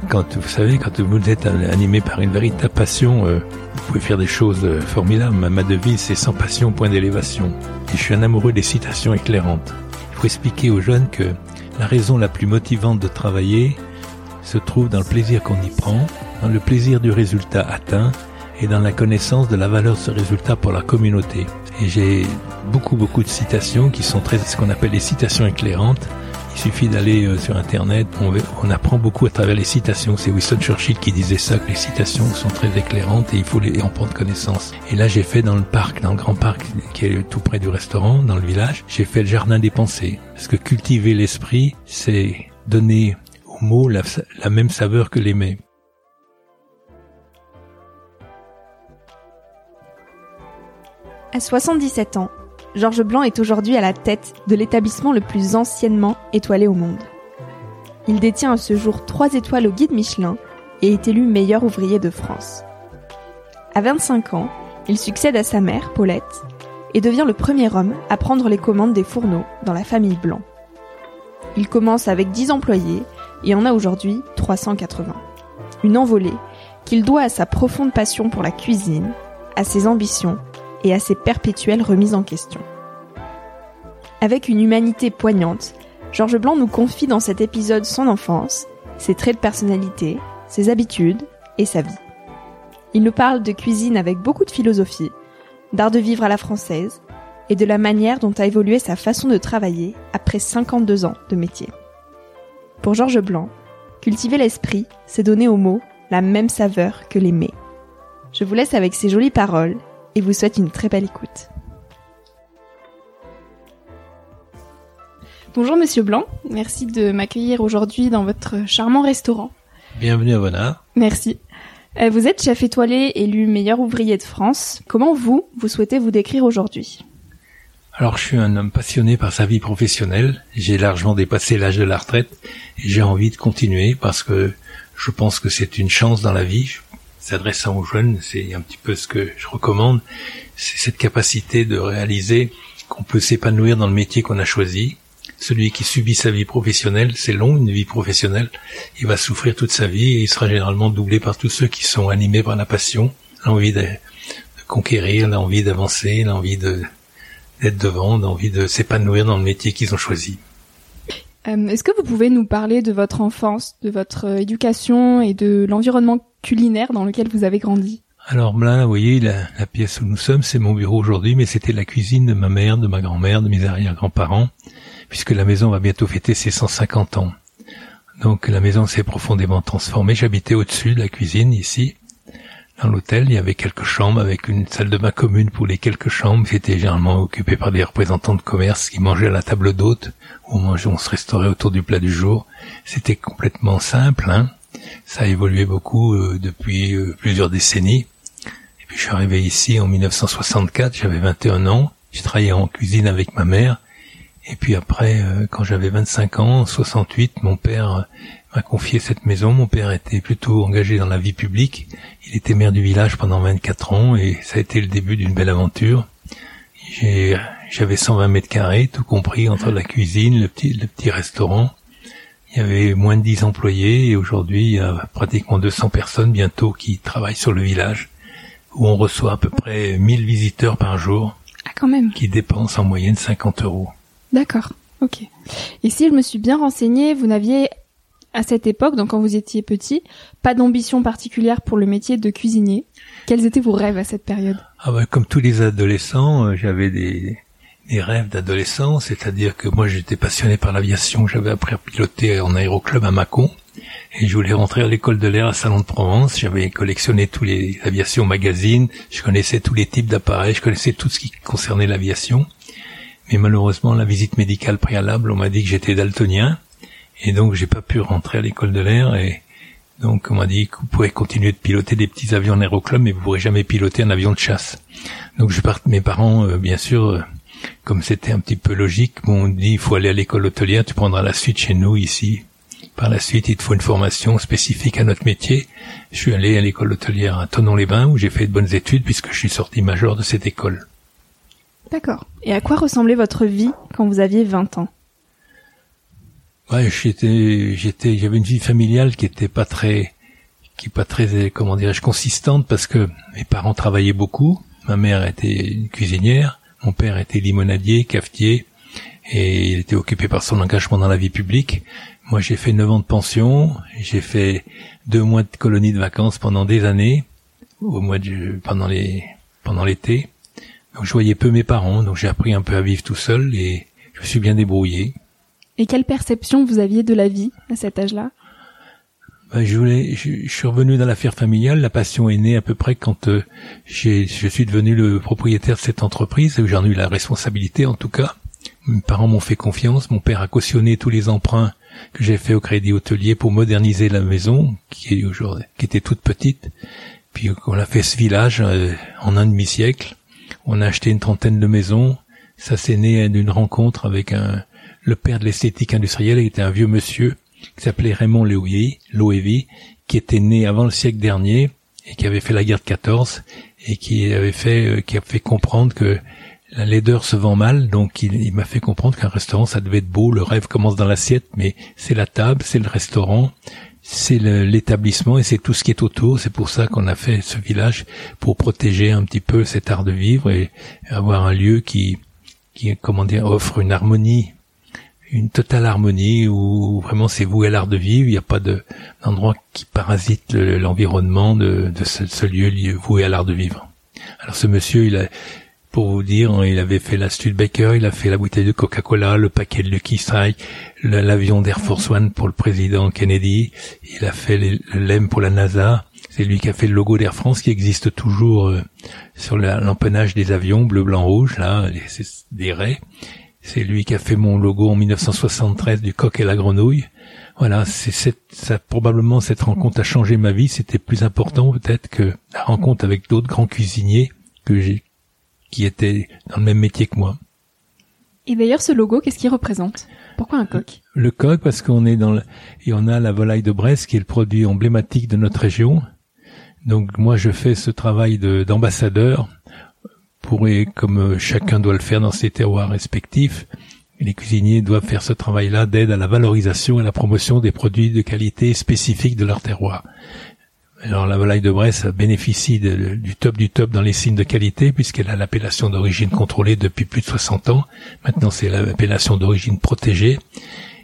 Quand vous savez, quand vous êtes animé par une véritable passion, euh, vous pouvez faire des choses euh, formidables. Ma devise, c'est sans passion, point d'élévation. Et je suis un amoureux des citations éclairantes. Il faut expliquer aux jeunes que la raison la plus motivante de travailler se trouve dans le plaisir qu'on y prend, dans le plaisir du résultat atteint et dans la connaissance de la valeur de ce résultat pour la communauté. Et j'ai beaucoup beaucoup de citations qui sont très ce qu'on appelle les citations éclairantes il suffit d'aller euh, sur Internet, on, apprend beaucoup à travers les citations. C'est Winston Churchill qui disait ça, que les citations sont très éclairantes et il faut les en prendre connaissance. Et là, j'ai fait dans le parc, dans le grand parc qui est tout près du restaurant, dans le village, j'ai fait le jardin des pensées. Parce que cultiver l'esprit, c'est donner aux mots la, la même saveur que l'aimer. À 77 ans, Georges Blanc est aujourd'hui à la tête de l'établissement le plus anciennement étoilé au monde. Il détient à ce jour trois étoiles au guide Michelin et est élu meilleur ouvrier de France. À 25 ans, il succède à sa mère, Paulette, et devient le premier homme à prendre les commandes des fourneaux dans la famille Blanc. Il commence avec 10 employés et en a aujourd'hui 380. Une envolée qu'il doit à sa profonde passion pour la cuisine, à ses ambitions et à ses perpétuelles remises en question. Avec une humanité poignante, Georges Blanc nous confie dans cet épisode son enfance, ses traits de personnalité, ses habitudes et sa vie. Il nous parle de cuisine avec beaucoup de philosophie, d'art de vivre à la française et de la manière dont a évolué sa façon de travailler après 52 ans de métier. Pour Georges Blanc, cultiver l'esprit, c'est donner aux mots la même saveur que les mets. Je vous laisse avec ces jolies paroles et vous souhaite une très belle écoute. Bonjour Monsieur Blanc, merci de m'accueillir aujourd'hui dans votre charmant restaurant. Bienvenue à Bonnard. Merci. Euh, vous êtes chef étoilé élu meilleur ouvrier de France. Comment vous, vous souhaitez vous décrire aujourd'hui? Alors je suis un homme passionné par sa vie professionnelle, j'ai largement dépassé l'âge de la retraite et j'ai envie de continuer parce que je pense que c'est une chance dans la vie s'adressant aux jeunes, c'est un petit peu ce que je recommande, c'est cette capacité de réaliser qu'on peut s'épanouir dans le métier qu'on a choisi. Celui qui subit sa vie professionnelle, c'est long, une vie professionnelle, il va souffrir toute sa vie et il sera généralement doublé par tous ceux qui sont animés par la passion, l'envie de, conquérir, l'envie d'avancer, l'envie de d'être devant, l'envie de s'épanouir dans le métier qu'ils ont choisi. Euh, est-ce que vous pouvez nous parler de votre enfance, de votre euh, éducation et de l'environnement culinaire dans lequel vous avez grandi Alors là, vous voyez, la, la pièce où nous sommes, c'est mon bureau aujourd'hui, mais c'était la cuisine de ma mère, de ma grand-mère, de mes arrière-grands-parents, puisque la maison va bientôt fêter ses 150 ans. Donc la maison s'est profondément transformée. J'habitais au-dessus de la cuisine, ici. Dans l'hôtel, il y avait quelques chambres avec une salle de bain commune pour les quelques chambres qui étaient généralement occupées par des représentants de commerce qui mangeaient à la table d'hôte où on, on se restaurait autour du plat du jour. C'était complètement simple. Hein. Ça a évolué beaucoup euh, depuis euh, plusieurs décennies. Et puis je suis arrivé ici en 1964, j'avais 21 ans. J'ai travaillé en cuisine avec ma mère. Et puis après, euh, quand j'avais 25 ans, en 68, mon père m'a confié cette maison. Mon père était plutôt engagé dans la vie publique. Il était maire du village pendant 24 ans et ça a été le début d'une belle aventure. J'avais 120 mètres carrés, tout compris entre la cuisine, le petit, le petit restaurant. Il y avait moins de 10 employés et aujourd'hui il y a pratiquement 200 personnes bientôt qui travaillent sur le village où on reçoit à peu près 1000 visiteurs par jour. Ah, quand même. Qui dépensent en moyenne 50 euros. D'accord. Ok. Et si je me suis bien renseignée, vous n'aviez à cette époque, donc quand vous étiez petit, pas d'ambition particulière pour le métier de cuisinier? Quels étaient vos rêves à cette période? Ah bah, Comme tous les adolescents, euh, j'avais des, des rêves d'adolescent, c'est-à-dire que moi j'étais passionné par l'aviation, j'avais appris à piloter en aéroclub à Mâcon, et je voulais rentrer à l'école de l'air à Salon de Provence, j'avais collectionné tous les aviations magazines, je connaissais tous les types d'appareils, je connaissais tout ce qui concernait l'aviation, mais malheureusement la visite médicale préalable, on m'a dit que j'étais daltonien, et donc j'ai pas pu rentrer à l'école de l'air et donc on m'a dit que vous pourrez continuer de piloter des petits avions en aéroclub mais vous pourrez jamais piloter un avion de chasse. Donc je parte mes parents euh, bien sûr euh, comme c'était un petit peu logique, m'ont dit il faut aller à l'école hôtelière, tu prendras la suite chez nous ici. Par la suite, il te faut une formation spécifique à notre métier. Je suis allé à l'école hôtelière à Tonon-les-Bains où j'ai fait de bonnes études puisque je suis sorti major de cette école. D'accord. Et à quoi ressemblait votre vie quand vous aviez 20 ans? Ouais, j'étais, j'étais, j'avais une vie familiale qui était pas très, qui pas très, comment dirais-je, consistante parce que mes parents travaillaient beaucoup. Ma mère était une cuisinière, mon père était limonadier, cafetier, et il était occupé par son engagement dans la vie publique. Moi, j'ai fait neuf ans de pension, j'ai fait deux mois de colonie de vacances pendant des années, au mois de, pendant les, pendant l'été. Donc, je voyais peu mes parents, donc j'ai appris un peu à vivre tout seul et je me suis bien débrouillé. Et quelle perception vous aviez de la vie à cet âge-là? Ben, je, voulais, je, suis revenu dans l'affaire familiale. La passion est née à peu près quand euh, je suis devenu le propriétaire de cette entreprise, où j'en ai eu la responsabilité en tout cas. Mes parents m'ont fait confiance. Mon père a cautionné tous les emprunts que j'ai fait au crédit hôtelier pour moderniser la maison, qui est aujourd'hui, qui était toute petite. Puis on a fait ce village euh, en un demi-siècle. On a acheté une trentaine de maisons. Ça s'est né d'une rencontre avec un, le père de l'esthétique industrielle était un vieux monsieur qui s'appelait Raymond Loewy, qui était né avant le siècle dernier et qui avait fait la guerre de 14 et qui avait fait, euh, qui a fait comprendre que la laideur se vend mal, donc il, m'a fait comprendre qu'un restaurant ça devait être beau, le rêve commence dans l'assiette, mais c'est la table, c'est le restaurant, c'est l'établissement et c'est tout ce qui est autour. C'est pour ça qu'on a fait ce village pour protéger un petit peu cet art de vivre et avoir un lieu qui, qui comment dire, offre une harmonie une totale harmonie où vraiment c'est voué à l'art de vivre. Il n'y a pas d'endroit qui parasite l'environnement de, de ce, lieu, voué à l'art de vivre. Alors ce monsieur, il a, pour vous dire, il avait fait la Studebaker, il a fait la bouteille de Coca-Cola, le paquet de Lucky Strike, l'avion d'Air Force One pour le président Kennedy, il a fait le LEM pour la NASA, c'est lui qui a fait le logo d'Air France qui existe toujours euh, sur l'empennage des avions, bleu, blanc, rouge, là, des raies. C'est lui qui a fait mon logo en 1973 du coq et la grenouille. Voilà, c'est cette, ça, probablement cette rencontre a changé ma vie. C'était plus important peut-être que la rencontre avec d'autres grands cuisiniers que j'ai, qui étaient dans le même métier que moi. Et d'ailleurs, ce logo, qu'est-ce qu'il représente? Pourquoi un coq? Le coq, parce qu'on est dans le, et on a la volaille de Brest, qui est le produit emblématique de notre région. Donc moi, je fais ce travail d'ambassadeur pourrait, comme euh, chacun doit le faire dans ses terroirs respectifs, les cuisiniers doivent faire ce travail-là d'aide à la valorisation et à la promotion des produits de qualité spécifiques de leur terroir. Alors la volaille de Bresse bénéficie du top du top dans les signes de qualité puisqu'elle a l'appellation d'origine contrôlée depuis plus de 60 ans. Maintenant c'est l'appellation d'origine protégée.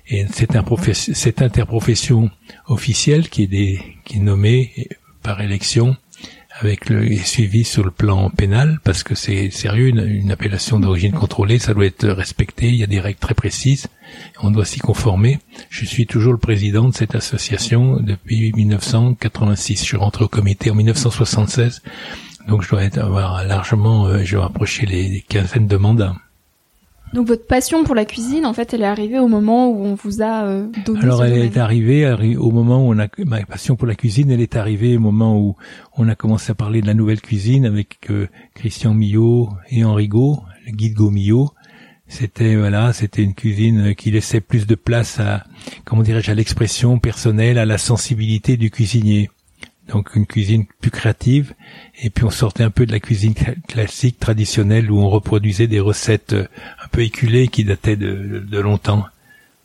Et cette interprofession officielle qui est nommée par élection avec le suivi sur le plan pénal parce que c'est sérieux une, appellation d'origine contrôlée ça doit être respecté il y a des règles très précises on doit s'y conformer. Je suis toujours le président de cette association depuis 1986 je suis rentré au comité en 1976 donc je dois être, avoir largement euh, je dois approcher les quinzaines de mandats donc votre passion pour la cuisine, en fait, elle est arrivée au moment où on vous a euh, donné. Alors elle est arrivée au moment où on a ma passion pour la cuisine, elle est arrivée au moment où on a commencé à parler de la nouvelle cuisine avec euh, Christian Millot et Henri Gaud, le guide Gaud C'était voilà, c'était une cuisine qui laissait plus de place à comment dirais-je à l'expression personnelle, à la sensibilité du cuisinier donc une cuisine plus créative, et puis on sortait un peu de la cuisine classique, traditionnelle, où on reproduisait des recettes euh, un peu éculées qui dataient de, de longtemps.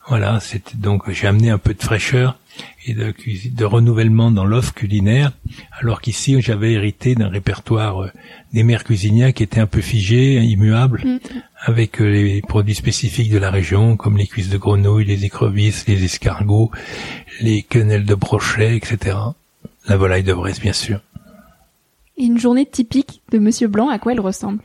Voilà, c'était donc j'ai amené un peu de fraîcheur et de, de renouvellement dans l'offre culinaire, alors qu'ici j'avais hérité d'un répertoire euh, des mères cuisinières qui était un peu figé, immuable, mm. avec euh, les produits spécifiques de la région, comme les cuisses de grenouille, les écrevisses, les escargots, les quenelles de brochet, etc. La volaille de Brest, bien sûr. Et une journée typique de Monsieur Blanc, à quoi elle ressemble?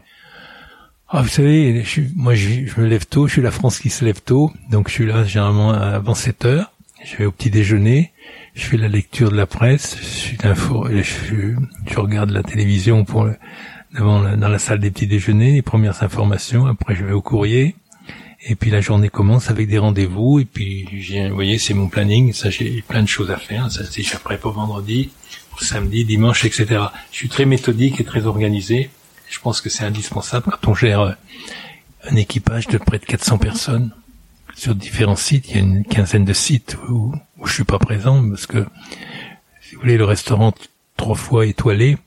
Ah, vous savez, moi je, me lève tôt, je suis la France qui se lève tôt, donc je suis là généralement avant 7 heures, je vais au petit déjeuner, je fais la lecture de la presse, je suis je, je, regarde la télévision pour devant dans la salle des petits déjeuners, les premières informations, après je vais au courrier, et puis la journée commence avec des rendez-vous. Et puis, vous voyez, c'est mon planning. Ça, j'ai plein de choses à faire. Ça, c'est prêt pour vendredi, pour samedi, dimanche, etc. Je suis très méthodique et très organisé. Je pense que c'est indispensable quand on gère euh, un équipage de près de 400 personnes sur différents sites. Il y a une quinzaine de sites où, où je suis pas présent parce que, si vous voulez, le restaurant trois fois étoilé,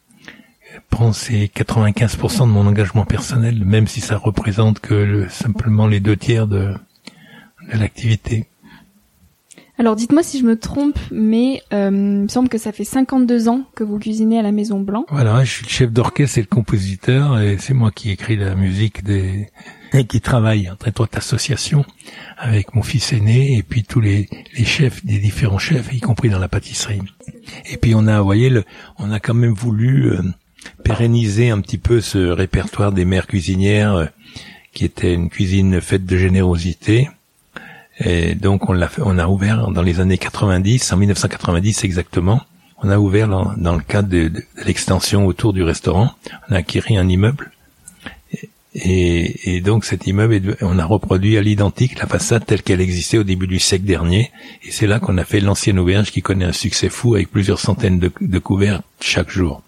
prend ces 95% de mon engagement personnel, même si ça représente que simplement les deux tiers de, de l'activité. Alors dites-moi si je me trompe, mais euh, il me semble que ça fait 52 ans que vous cuisinez à la Maison Blanc. Voilà, je suis le chef d'orchestre et le compositeur, et c'est moi qui écris la musique des et qui travaille en très étroite association avec mon fils aîné et puis tous les, les chefs des différents chefs, y compris dans la pâtisserie. Et puis on a, vous voyez, le, on a quand même voulu euh, pérenniser un petit peu ce répertoire des mères cuisinières euh, qui était une cuisine faite de générosité. Et donc on l'a on a ouvert dans les années 90, en 1990 exactement. On a ouvert dans, le cadre de, l'extension autour du restaurant. On a acquis un immeuble. Et, donc cet immeuble, on a reproduit à l'identique la façade telle qu'elle existait au début du siècle dernier. Et c'est là qu'on a fait l'ancienne auberge qui connaît un succès fou avec plusieurs centaines de, de couverts chaque jour.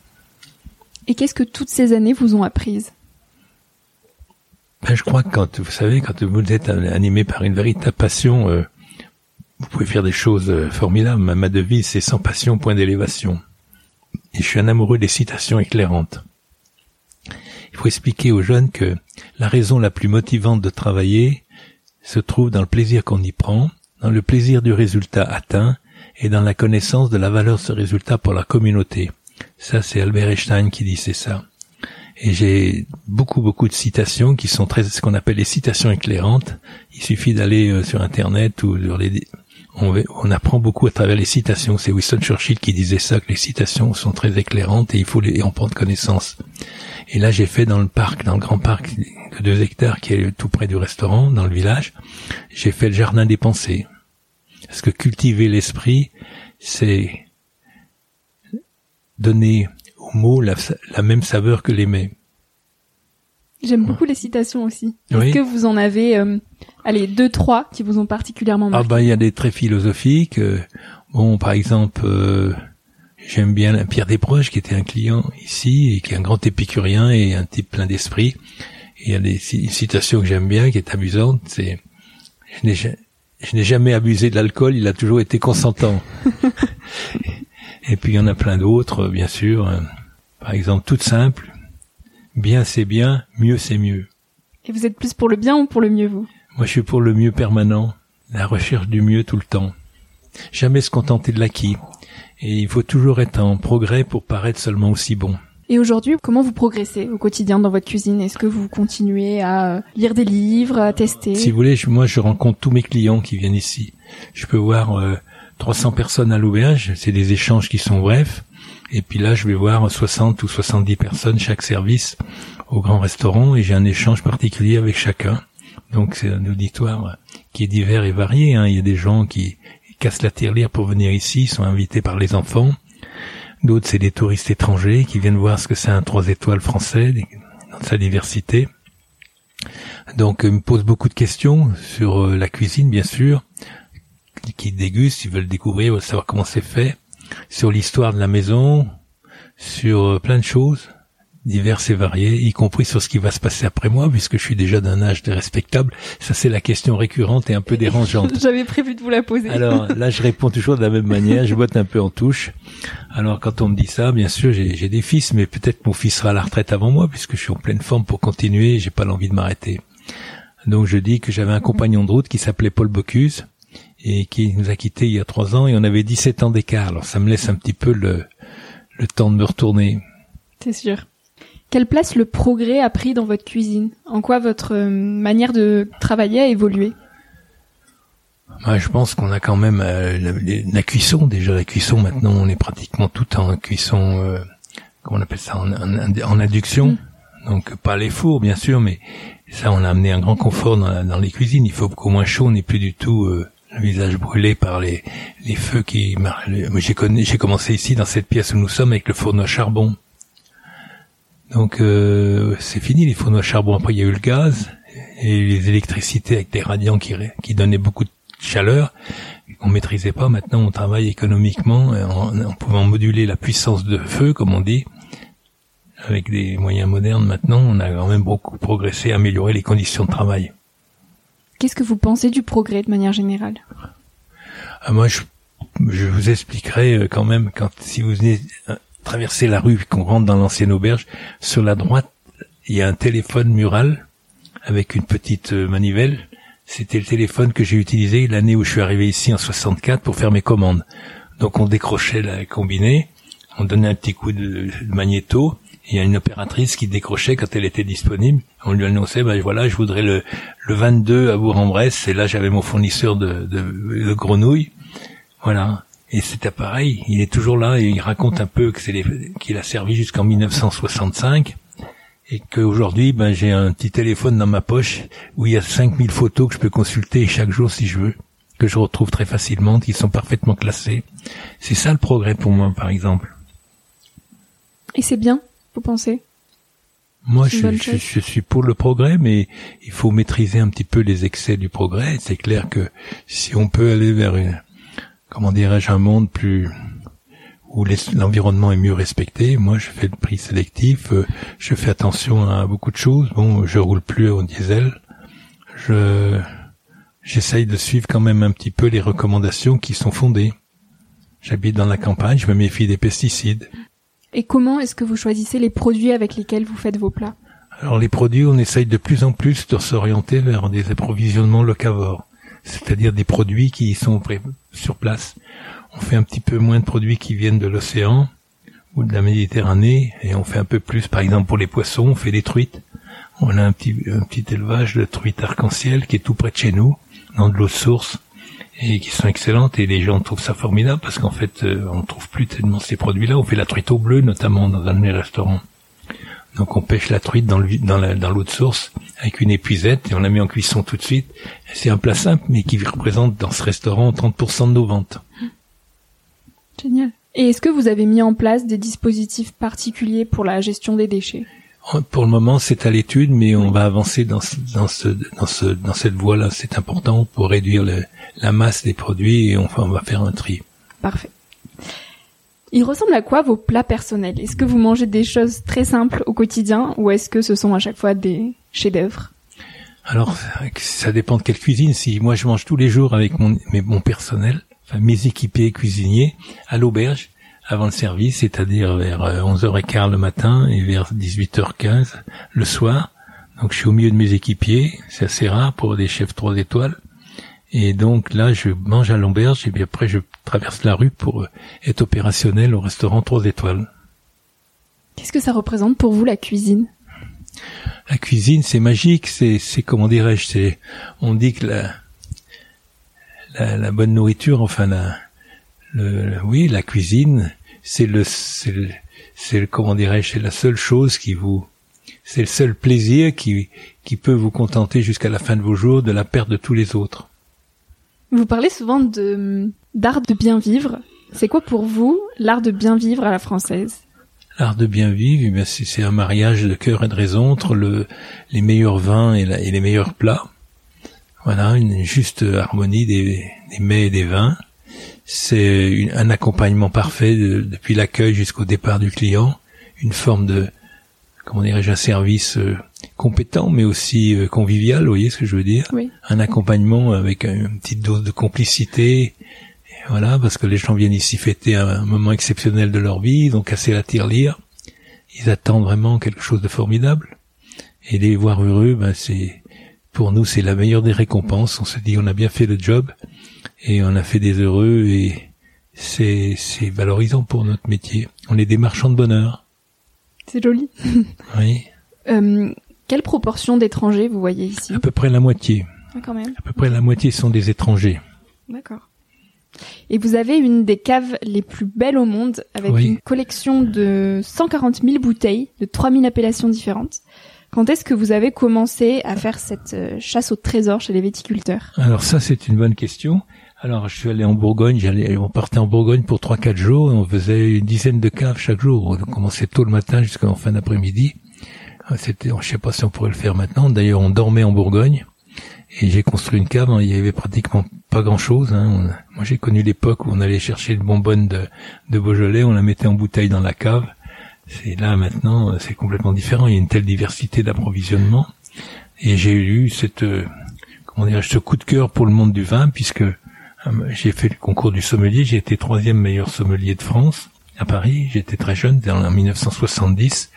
Et qu'est-ce que toutes ces années vous ont apprises? Ben, Je crois que quand vous savez, quand vous êtes animé par une véritable passion, euh, vous pouvez faire des choses euh, formidables. Ma devise, c'est sans passion, point d'élévation. Et je suis un amoureux des citations éclairantes. Il faut expliquer aux jeunes que la raison la plus motivante de travailler se trouve dans le plaisir qu'on y prend, dans le plaisir du résultat atteint et dans la connaissance de la valeur de ce résultat pour la communauté. Ça, c'est Albert Einstein qui disait ça. Et j'ai beaucoup, beaucoup de citations qui sont très, ce qu'on appelle les citations éclairantes. Il suffit d'aller euh, sur Internet ou sur les, on, on, apprend beaucoup à travers les citations. C'est Winston Churchill qui disait ça, que les citations sont très éclairantes et il faut les en prendre connaissance. Et là, j'ai fait dans le parc, dans le grand parc de deux hectares qui est tout près du restaurant, dans le village, j'ai fait le jardin des pensées. Parce que cultiver l'esprit, c'est donner aux mots la, même saveur que les mets. J'aime beaucoup les citations aussi. Est-ce que vous en avez, euh, allez, deux, trois qui vous ont particulièrement marqué Ah bah il y a des très philosophiques. Euh, bon, par exemple, euh, j'aime bien Pierre Desproges qui était un client ici et qui est un grand épicurien et un type plein d'esprit. Il y a des citations que j'aime bien qui est amusante. C'est je n'ai jamais abusé de l'alcool, il a toujours été consentant. Et puis il y en a plein d'autres, bien sûr. Par exemple, toute simple. Bien c'est bien, mieux c'est mieux. Et vous êtes plus pour le bien ou pour le mieux, vous? Moi, je suis pour le mieux permanent, la recherche du mieux tout le temps. Jamais se contenter de l'acquis. Et il faut toujours être en progrès pour paraître seulement aussi bon. Et aujourd'hui, comment vous progressez au quotidien dans votre cuisine? Est-ce que vous continuez à euh, lire des livres, à tester? Si vous voulez, moi je rencontre tous mes clients qui viennent ici. Je peux voir 300 personnes à l'auberge, c'est des échanges qui sont brefs. Et puis là, je vais voir 60 ou 70 personnes chaque service au grand restaurant et j'ai un échange particulier avec chacun. Donc c'est un auditoire qui est divers et varié. Hein. Il y a des gens qui cassent la tirelire pour venir ici, sont invités par les enfants. D'autres, c'est des touristes étrangers qui viennent voir ce que c'est un trois étoiles français dans sa diversité. Donc, ils me posent beaucoup de questions sur euh, la cuisine, bien sûr, qui dégustent, ils veulent découvrir, ils veulent savoir comment c'est fait, sur l'histoire de la maison, sur euh, plein de choses diverses et variées, y compris sur ce qui va se passer après moi, puisque je suis déjà d'un âge respectable. Ça, c'est la question récurrente et un peu dérangeante. J'avais prévu de vous la poser. Alors là, je réponds toujours de la même manière. Je botte un peu en touche. Alors quand on me dit ça, bien sûr, j'ai des fils, mais peut-être mon fils sera à la retraite avant moi, puisque je suis en pleine forme pour continuer. J'ai pas l'envie de m'arrêter. Donc je dis que j'avais un compagnon de route qui s'appelait Paul Bocuse et qui nous a quittés il y a trois ans et on avait 17 ans d'écart. Alors ça me laisse un petit peu le, le temps de me retourner. C'est sûr. Quelle place le progrès a pris dans votre cuisine? En quoi votre euh, manière de travailler a évolué? Bah, Je pense qu'on a quand même euh, la, cuisson. Déjà, la cuisson, maintenant, on est pratiquement tout en cuisson, euh, comment on appelle ça, en, en, induction. Mm. Donc, pas les fours, bien sûr, mais ça, on a amené un grand confort dans, dans les cuisines. Il faut qu'au moins chaud, on n'ait plus du tout le visage brûlé par les, feux qui... J'ai commencé ici, dans cette pièce où nous sommes, avec le fourneau charbon. Donc euh, c'est fini les fourneaux charbon. Après il y a eu le gaz et les électricités avec des radiants qui, donnaient beaucoup de chaleur qu'on maîtrisait pas. Maintenant on travaille économiquement en, en, pouvant moduler la puissance de feu comme on dit. Avec des moyens modernes maintenant, on a quand même beaucoup progressé, amélioré les conditions de travail. Qu'est-ce que vous pensez du progrès de manière générale? Ah, Moi, je, je vous expliquerai euh, quand même quand si vous venez euh, traverser la rue qu'on rentre dans l'ancienne auberge, sur la droite, il y a un téléphone mural avec une petite euh, manivelle. C'était le téléphone que j'ai utilisé l'année où je suis arrivé ici en 64 pour faire mes commandes. Donc on décrochait la combinée, on donnait un petit coup de, magnéto, et il y a une opératrice qui décrochait quand elle était disponible. On lui annonçait, ben voilà, je voudrais le, le 22 à Bourg-en-Bresse, et là j'avais mon fournisseur de, de, de grenouilles. Voilà. Et cet appareil, il est toujours là et il raconte un peu que c'est qu'il a servi jusqu'en 1965 et qu'aujourd'hui, ben, j'ai un petit téléphone dans ma poche où il y a 5000 photos que je peux consulter chaque jour si je veux, que je retrouve très facilement, qui sont parfaitement classées. C'est ça le progrès pour moi, par exemple. Et c'est bien, vous pensez moi, je, je, suis pour le progrès, mais il faut maîtriser un petit peu les excès du progrès. C'est clair que si on peut aller vers une, comment dirais-je, un monde plus où l'environnement est mieux respecté. Moi, je fais le prix sélectif, euh, je fais attention à beaucoup de choses. Bon, je roule plus au diesel. Je j'essaye de suivre quand même un petit peu les recommandations qui sont fondées. J'habite dans la campagne, je me méfie des pesticides. Et comment est-ce que vous choisissez les produits avec lesquels vous faites vos plats? Alors les produits, on essaye de plus en plus de s'orienter vers des approvisionnements locavores c'est-à-dire des produits qui sont sur place. On fait un petit peu moins de produits qui viennent de l'océan ou de la Méditerranée et on fait un peu plus, par exemple pour les poissons, on fait des truites. On a un petit, un petit élevage de truites arc-en-ciel qui est tout près de chez nous, dans de l'eau de source, et qui sont excellentes et les gens trouvent ça formidable parce qu'en fait euh, on trouve plus tellement ces produits-là. On fait la truite au bleu notamment dans un de mes restaurants. Donc on pêche la truite dans, le, dans, dans l'eau de source avec une épuisette et on la met en cuisson tout de suite. C'est un plat simple mais qui représente dans ce restaurant 30% de nos ventes. Génial. Et est-ce que vous avez mis en place des dispositifs particuliers pour la gestion des déchets? Pour le moment, c'est à l'étude, mais on va avancer dans, dans, ce, dans, ce, dans cette voie-là. C'est important pour réduire la masse des produits et on va faire un tri. Parfait. Il ressemble à quoi vos plats personnels? Est-ce que vous mangez des choses très simples au quotidien ou est-ce que ce sont à chaque fois des chefs-d'œuvre? Alors, ça dépend de quelle cuisine. Si moi je mange tous les jours avec mon, mon personnel, enfin mes équipiers cuisiniers, à l'auberge, avant le service, c'est-à-dire vers 11h15 euh, le matin et vers 18h15 le soir. Donc je suis au milieu de mes équipiers, c'est assez rare pour des chefs trois étoiles. Et donc là, je mange à l'auberge et puis après je traverse la rue pour euh, être opérationnel au restaurant trois étoiles. Qu'est-ce que ça représente pour vous la cuisine? La cuisine, c'est magique, c'est, c'est comment dirais-je, c'est, on dit que la, la, la bonne nourriture, enfin la, le, oui, la cuisine, c'est le, c'est le, c'est le, comment dirais-je, c'est la seule chose qui vous, c'est le seul plaisir qui, qui peut vous contenter jusqu'à la fin de vos jours de la perte de tous les autres. Vous parlez souvent de d'art de bien vivre. C'est quoi pour vous l'art de bien vivre à la française? L'art de bien vivre, eh c'est un mariage de cœur et de raison entre le, les meilleurs vins et, et, les meilleurs plats. Voilà, une juste harmonie des, des mets et des vins. C'est un accompagnement parfait depuis l'accueil jusqu'au départ du client, une forme de, comment dirais-je, un service euh, compétent mais aussi euh, convivial, vous voyez ce que je veux dire? Oui. Un accompagnement avec une petite dose de complicité, voilà, parce que les gens viennent ici fêter un moment exceptionnel de leur vie, donc casser la tirelire. Ils attendent vraiment quelque chose de formidable. Et les voir heureux, ben c'est pour nous c'est la meilleure des récompenses. On se dit on a bien fait le job et on a fait des heureux et c'est c'est valorisant pour notre métier. On est des marchands de bonheur. C'est joli. oui. Euh, quelle proportion d'étrangers vous voyez ici? À peu près la moitié. Ah, quand même. À peu près la moitié sont des étrangers. D'accord. Et vous avez une des caves les plus belles au monde, avec Oui. une collection de 140 000 bouteilles, de 3000 appellations différentes. Quand est-ce que vous avez commencé à faire cette euh, chasse au trésor chez les viticulteurs? Alors ça c'est une bonne question. Alors je suis allé en Bourgogne, j'allais, on partait en Bourgogne pour trois quatre jours, et on faisait une dizaine de caves chaque jour. On commençait tôt le matin jusqu'en fin d'après-midi. Ah, C'était, je sais pas si on pourrait le faire maintenant. D'ailleurs, on dormait en Bourgogne et j'ai construit une cave. hein, Il y avait pratiquement pas grand-chose. hein. On- Moi, j'ai connu l'époque où on allait chercher une bonbonne de, de Beaujolais, on la mettait en bouteille dans la cave. C'est là maintenant, c'est complètement différent. Il y a une telle diversité d'approvisionnement. Et j'ai eu cette, euh, comment dire, ce coup de cœur pour le monde du vin, puisque j'ai fait le concours du sommelier. J'ai été troisième meilleur sommelier de France à Paris. J'étais très jeune, en 1970.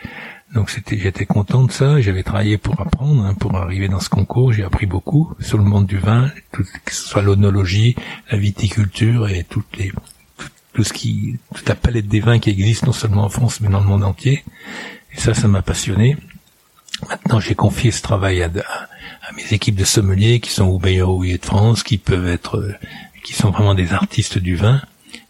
Donc c'était, j'étais content de ça. J'avais travaillé pour apprendre, hein, pour arriver dans ce concours. J'ai appris beaucoup sur le monde du vin, tout, que ce soit l'onologie, la viticulture et toutes les, tout, ce qui, toute la palette des vins qui existe non seulement en France mais dans le monde entier. Et ça, ça m'a passionné. Maintenant, j'ai confié ce travail à, à- mes équipes de sommeliers qui sont au meilleur houiller de France, qui peuvent être, euh, qui sont vraiment des artistes du vin.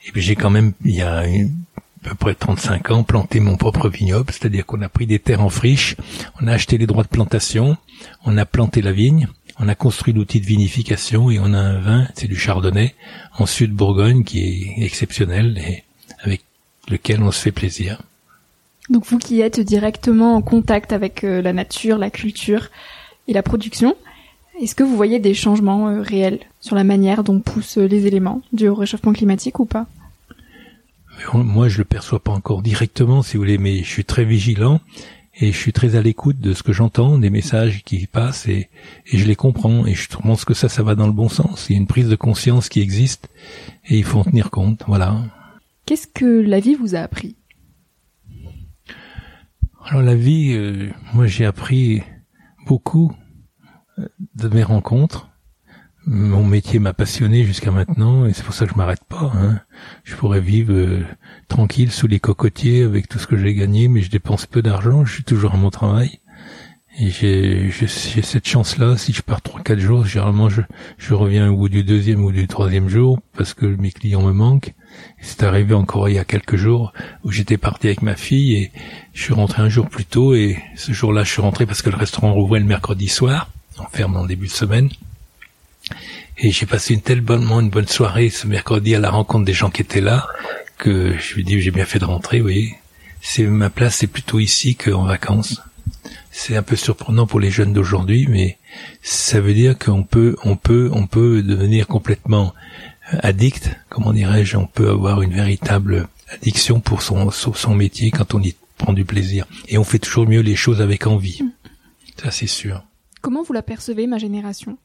Et puis j'ai quand même, il y a à peu près 35 ans, planté mon propre vignoble, c'est-à-dire qu'on a pris des terres en friche, on a acheté les droits de plantation, on a planté la vigne, on a construit l'outil de vinification et on a un vin, c'est du chardonnay, en sud Bourgogne qui est exceptionnel et avec lequel on se fait plaisir. Donc vous qui êtes directement en contact avec euh, la nature, la culture et la production, est-ce que vous voyez des changements euh, réels sur la manière dont poussent euh, les éléments du réchauffement climatique ou pas? Moi, je le perçois pas encore directement, si vous voulez, mais je suis très vigilant et je suis très à l'écoute de ce que j'entends, des messages qui passent et, et je les comprends et je pense que ça, ça va dans le bon sens. Il y a une prise de conscience qui existe et il faut en tenir compte. Voilà. Qu'est-ce que la vie vous a appris? Alors la vie, euh, moi j'ai appris beaucoup de mes rencontres. Mon métier m'a passionné jusqu'à maintenant et c'est pour ça que je m'arrête pas. Hein. Je pourrais vivre euh, tranquille sous les cocotiers avec tout ce que j'ai gagné, mais je dépense peu d'argent. Je suis toujours à mon travail et j'ai cette chance-là. Si je pars trois quatre jours, généralement je je reviens au bout du deuxième ou du troisième jour parce que mes clients me manquent. C'est arrivé encore il y a quelques jours où j'étais parti avec ma fille et je suis rentré un jour plus tôt et ce jour-là, je suis rentré parce que le restaurant rouvrait le mercredi soir. On ferme en début de semaine. Et j'ai passé une tellement une bonne soirée ce mercredi à la rencontre des gens qui étaient là que je lui dis j'ai bien fait de rentrer, vous voyez. C'est ma place, c'est plutôt ici qu'en vacances. C'est un peu surprenant pour les jeunes d'aujourd'hui, mais ça veut dire qu'on peut, on peut, on peut devenir complètement euh, addict, comment dirais-je, on peut avoir une véritable addiction pour son, son métier quand on y prend du plaisir. Et on fait toujours mieux les choses avec envie. Ça, c'est sûr. Comment vous la percevez, ma génération?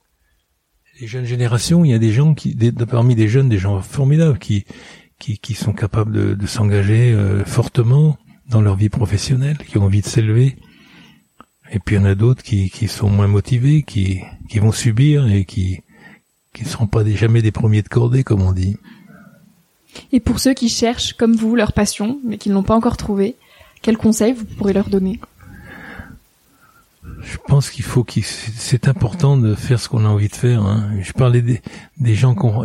Les jeunes générations, il y a des gens qui, des- parmi des jeunes, des gens formidables qui, qui, qui sont capables de, de s'engager euh, fortement dans leur vie professionnelle, qui ont envie de s'élever. Et puis il y en a d'autres qui, qui sont moins motivés, qui, qui vont subir et qui qui ne seront pas des, jamais des premiers de cordée, comme on dit. Et pour ceux qui cherchent, comme vous, leur passion, mais qui ne l'ont pas encore trouvée, Quel conseil vous pourrez leur donner? Je pense qu'il faut qu'il c'est important de faire ce qu'on a envie de faire. Hein. Je parlais des, gens qu'on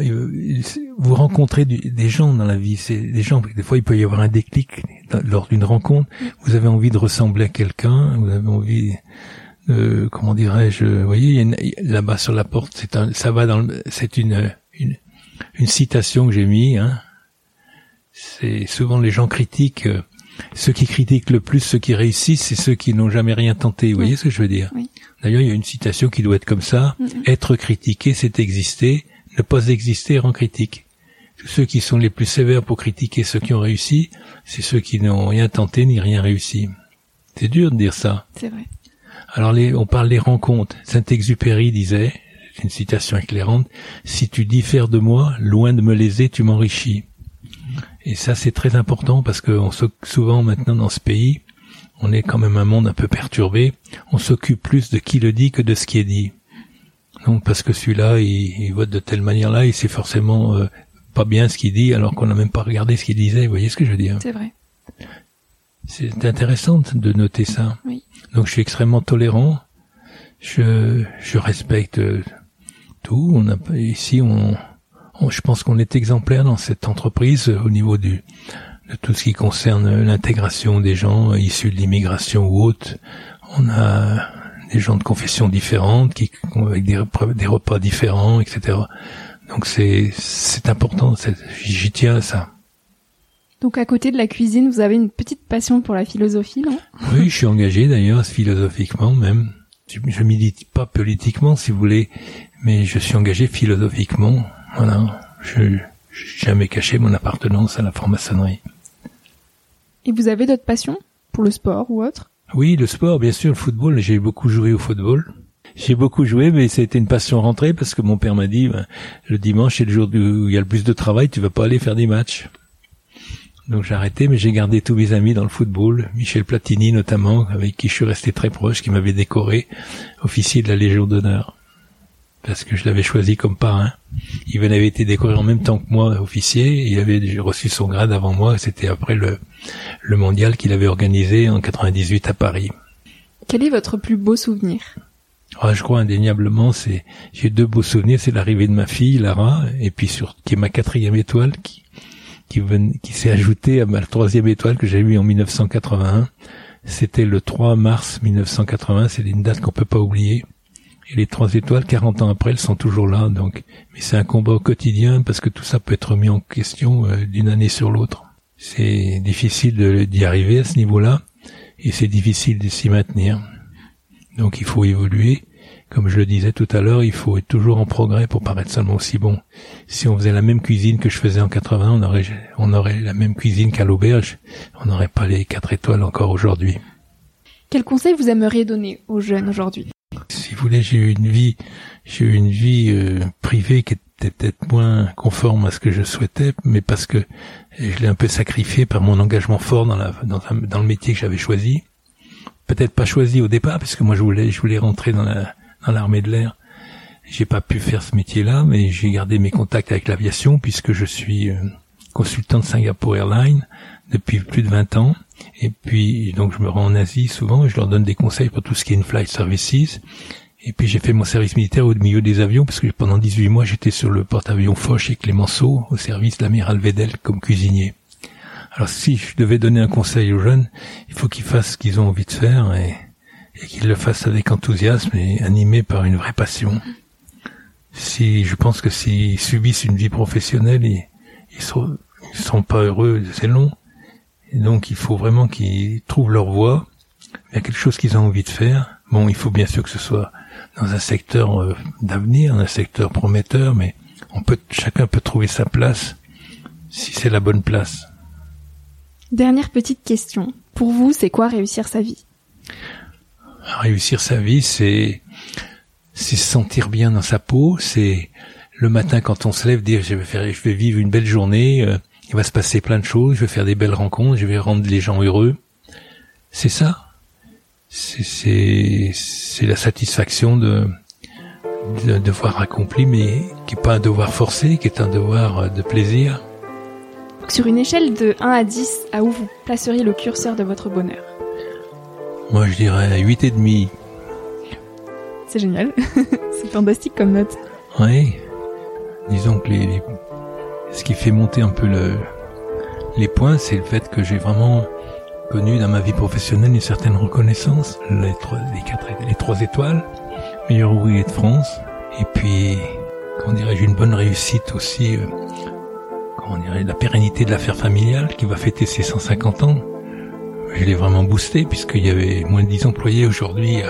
vous rencontrez des gens dans la vie. C'est des gens des fois il peut y avoir un déclic lors d'une rencontre. Vous avez envie de ressembler à quelqu'un. Vous avez envie de comment dirais-je Vous voyez là-bas sur la porte. C'est un ça va dans c'est une, une une citation que j'ai mis. Hein. C'est souvent les gens critiquent euh, ceux qui critiquent le plus, ceux qui réussissent, c'est ceux qui n'ont jamais rien tenté. Vous voyez ce que je veux dire? D'ailleurs, il y a une citation qui doit être comme ça être critiqué, c'est exister. Ne pas exister rend critique. Ceux qui sont les plus sévères pour critiquer ceux qui ont réussi, c'est ceux qui n'ont rien tenté ni rien réussi. C'est dur de dire ça. C'est vrai. Alors, les, on parle des rencontres. Saint-Exupéry disait, c'est une citation éclairante, si tu diffères de moi, loin de me léser, tu m'enrichis. Et ça, c'est très important parce que on souvent maintenant dans ce pays, on est quand même un monde un peu perturbé. On s'occupe plus de qui le dit que de ce qui est dit. Donc parce que celui-là, il, vote de telle manière-là, il sait forcément euh, pas bien ce qu'il dit, alors qu'on n'a même pas regardé ce qu'il disait. Vous voyez ce que je veux dire? C'est vrai. C'est intéressant de noter ça. Oui. Donc je suis extrêmement tolérant. Je, je respecte tout. On a ici on je pense qu'on est exemplaire dans cette entreprise euh, au niveau du, de tout ce qui concerne l'intégration des gens issus de l'immigration ou autres. On a des gens de confessions différentes, qui avec des, des repas différents, etc. Donc c'est c'est important. J'y tiens à ça. Donc à côté de la cuisine, vous avez une petite passion pour la philosophie, non? Oui, je suis engagé d'ailleurs philosophiquement même. Je, je milite pas politiquement, si vous voulez, mais je suis engagé philosophiquement. Voilà, je n'ai jamais caché mon appartenance à la franc-maçonnerie. Et vous avez d'autres passions pour le sport ou autre? Oui, le sport, bien sûr, le football. J'ai beaucoup joué au football. J'ai beaucoup joué, mais c'était une passion rentrée parce que mon père m'a dit ben, le dimanche c'est le jour où il y a le plus de travail, tu vas pas aller faire des matchs. Donc j'ai arrêté, mais j'ai gardé tous mes amis dans le football, Michel Platini notamment, avec qui je suis resté très proche, qui m'avait décoré officier de la Légion d'honneur parce que je l'avais choisi comme parrain. Il avait été décoré en même temps que moi, officier. Il avait reçu son grade avant moi. C'était après le, le mondial qu'il avait organisé en 98 à Paris. Quel est votre plus beau souvenir? Ah, Je crois indéniablement, c'est j'ai deux beaux souvenirs. C'est l'arrivée de ma fille Lara, et puis sur qui est ma quatrième étoile, qui qui, qui s'est ajoutée à ma troisième étoile que j'ai eue en 1981. C'était le 3 mars 1980. C'est une date qu'on peut pas oublier. Et les trois étoiles, 40 ans après, elles sont toujours là. Donc, mais c'est un combat au quotidien parce que tout ça peut être mis en question euh, d'une année sur l'autre. C'est difficile d'y arriver à ce niveau-là et c'est difficile de s'y maintenir. Donc, il faut évoluer. Comme je le disais tout à l'heure, il faut être toujours en progrès pour paraître seulement aussi bon. Si on faisait la même cuisine que je faisais en 80, on aurait, on aurait la même cuisine qu'à l'auberge. On n'aurait pas les quatre étoiles encore aujourd'hui. Quel conseil vous aimeriez donner aux jeunes aujourd'hui? Si vous voulez, j'ai eu une vie, j'ai eu une vie euh, privée qui était peut-être moins conforme à ce que je souhaitais, mais parce que je l'ai un peu sacrifié par mon engagement fort dans, la, dans, le métier que j'avais choisi. Peut-être pas choisi au départ, parce que moi je voulais, je voulais rentrer dans la, dans l'armée de l'air. J'ai pas pu faire ce métier-là, mais j'ai gardé mes contacts avec l'aviation puisque je suis euh, consultant de Singapore Airlines depuis plus de 20 ans. Et puis, donc, je me rends en Asie souvent et je leur donne des conseils pour tout ce qui est in-flight services. Et puis, j'ai fait mon service militaire au milieu des avions parce que pendant 18 mois, j'étais sur le porte-avions Foch et Clémenceau au service de l'amiral Vedel comme cuisinier. Alors, si je devais donner un conseil aux jeunes, il faut qu'ils fassent ce qu'ils ont envie de faire et, qu'ils le fassent avec enthousiasme et animés par une vraie passion. Si, je pense que s'ils subissent une vie professionnelle, ils, ils seront pas heureux, c'est long. Et donc il faut vraiment qu'ils trouvent leur voie. Il y a quelque chose qu'ils ont envie de faire. Bon, il faut bien sûr que ce soit dans un secteur euh, d'avenir, un secteur prometteur, mais on peut, chacun peut trouver sa place si c'est la bonne place. Dernière petite question. Pour vous, c'est quoi réussir sa vie? Réussir sa vie, c'est c'est se sentir bien dans sa peau, c'est le matin quand on se lève dire je vais faire je vais vivre une belle journée, euh, il va se passer plein de choses, je vais faire des belles rencontres, je vais rendre les gens heureux. C'est ça. C'est c'est la satisfaction de d'un devoir accompli, mais qui est pas un devoir forcé, qui est un devoir de plaisir. Sur une échelle de 1 à 10, à où vous placeriez le curseur de votre bonheur? Moi, je dirais 8 et demi. C'est génial. c'est fantastique comme note. Oui. Disons que les, les- ce qui fait monter un peu le, les points, c'est le fait que j'ai vraiment connu dans ma vie professionnelle une certaine reconnaissance, les trois, les quatre, les trois étoiles, meilleur ouvrier de France, et puis, comment dirais-je, une bonne réussite aussi, euh, comment dirais la pérennité de l'affaire familiale qui va fêter ses 150 ans. Je l'ai vraiment boosté puisqu'il y avait moins de 10 employés aujourd'hui,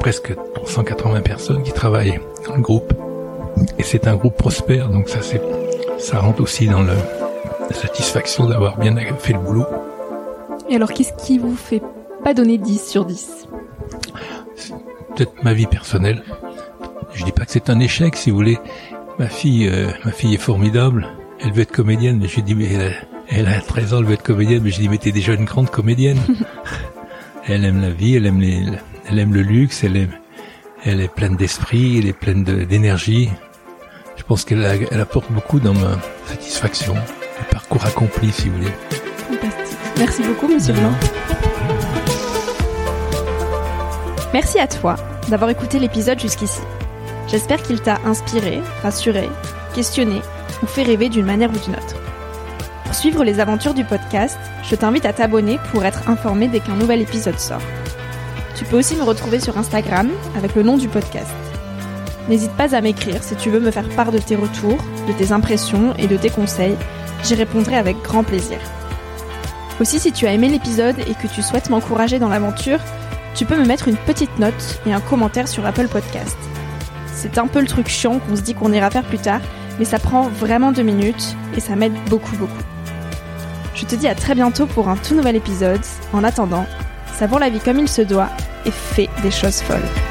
presque 380 personnes qui travaillent dans le groupe. Et c'est un groupe prospère, donc ça c'est, ça rentre aussi dans le, la satisfaction d'avoir bien fait le boulot. Et alors, qu'est-ce qui vous fait pas donner 10 sur 10 Peut-être ma vie personnelle. Je dis pas que c'est un échec, si vous voulez. Ma fille, euh, ma fille est formidable. Elle veut être comédienne, mais je dis mais elle a, elle a 13 ans, elle veut être comédienne, mais je dis mais t'es déjà une grande comédienne. elle aime la vie, elle aime les, elle aime le luxe, elle aime, elle est pleine d'esprit, elle est pleine de- d'énergie. Je pense qu'elle apporte beaucoup dans ma satisfaction, le parcours accompli, si vous voulez. Fantastique. Merci beaucoup, monsieur Blanc. Merci à toi d'avoir écouté l'épisode jusqu'ici. J'espère qu'il t'a inspiré, rassuré, questionné ou fait rêver d'une manière ou d'une autre. Pour suivre les aventures du podcast, je t'invite à t'abonner pour être informé dès qu'un nouvel épisode sort. Tu peux aussi me retrouver sur Instagram avec le nom du podcast. N'hésite pas à m'écrire si tu veux me faire part de tes retours, de tes impressions et de tes conseils. J'y répondrai avec grand plaisir. Aussi, si tu as aimé l'épisode et que tu souhaites m'encourager dans l'aventure, tu peux me mettre une petite note et un commentaire sur Apple Podcast. C'est un peu le truc chiant qu'on se dit qu'on ira faire plus tard, mais ça prend vraiment deux minutes et ça m'aide beaucoup beaucoup. Je te dis à très bientôt pour un tout nouvel épisode. En attendant, savoure la vie comme il se doit et fais des choses folles.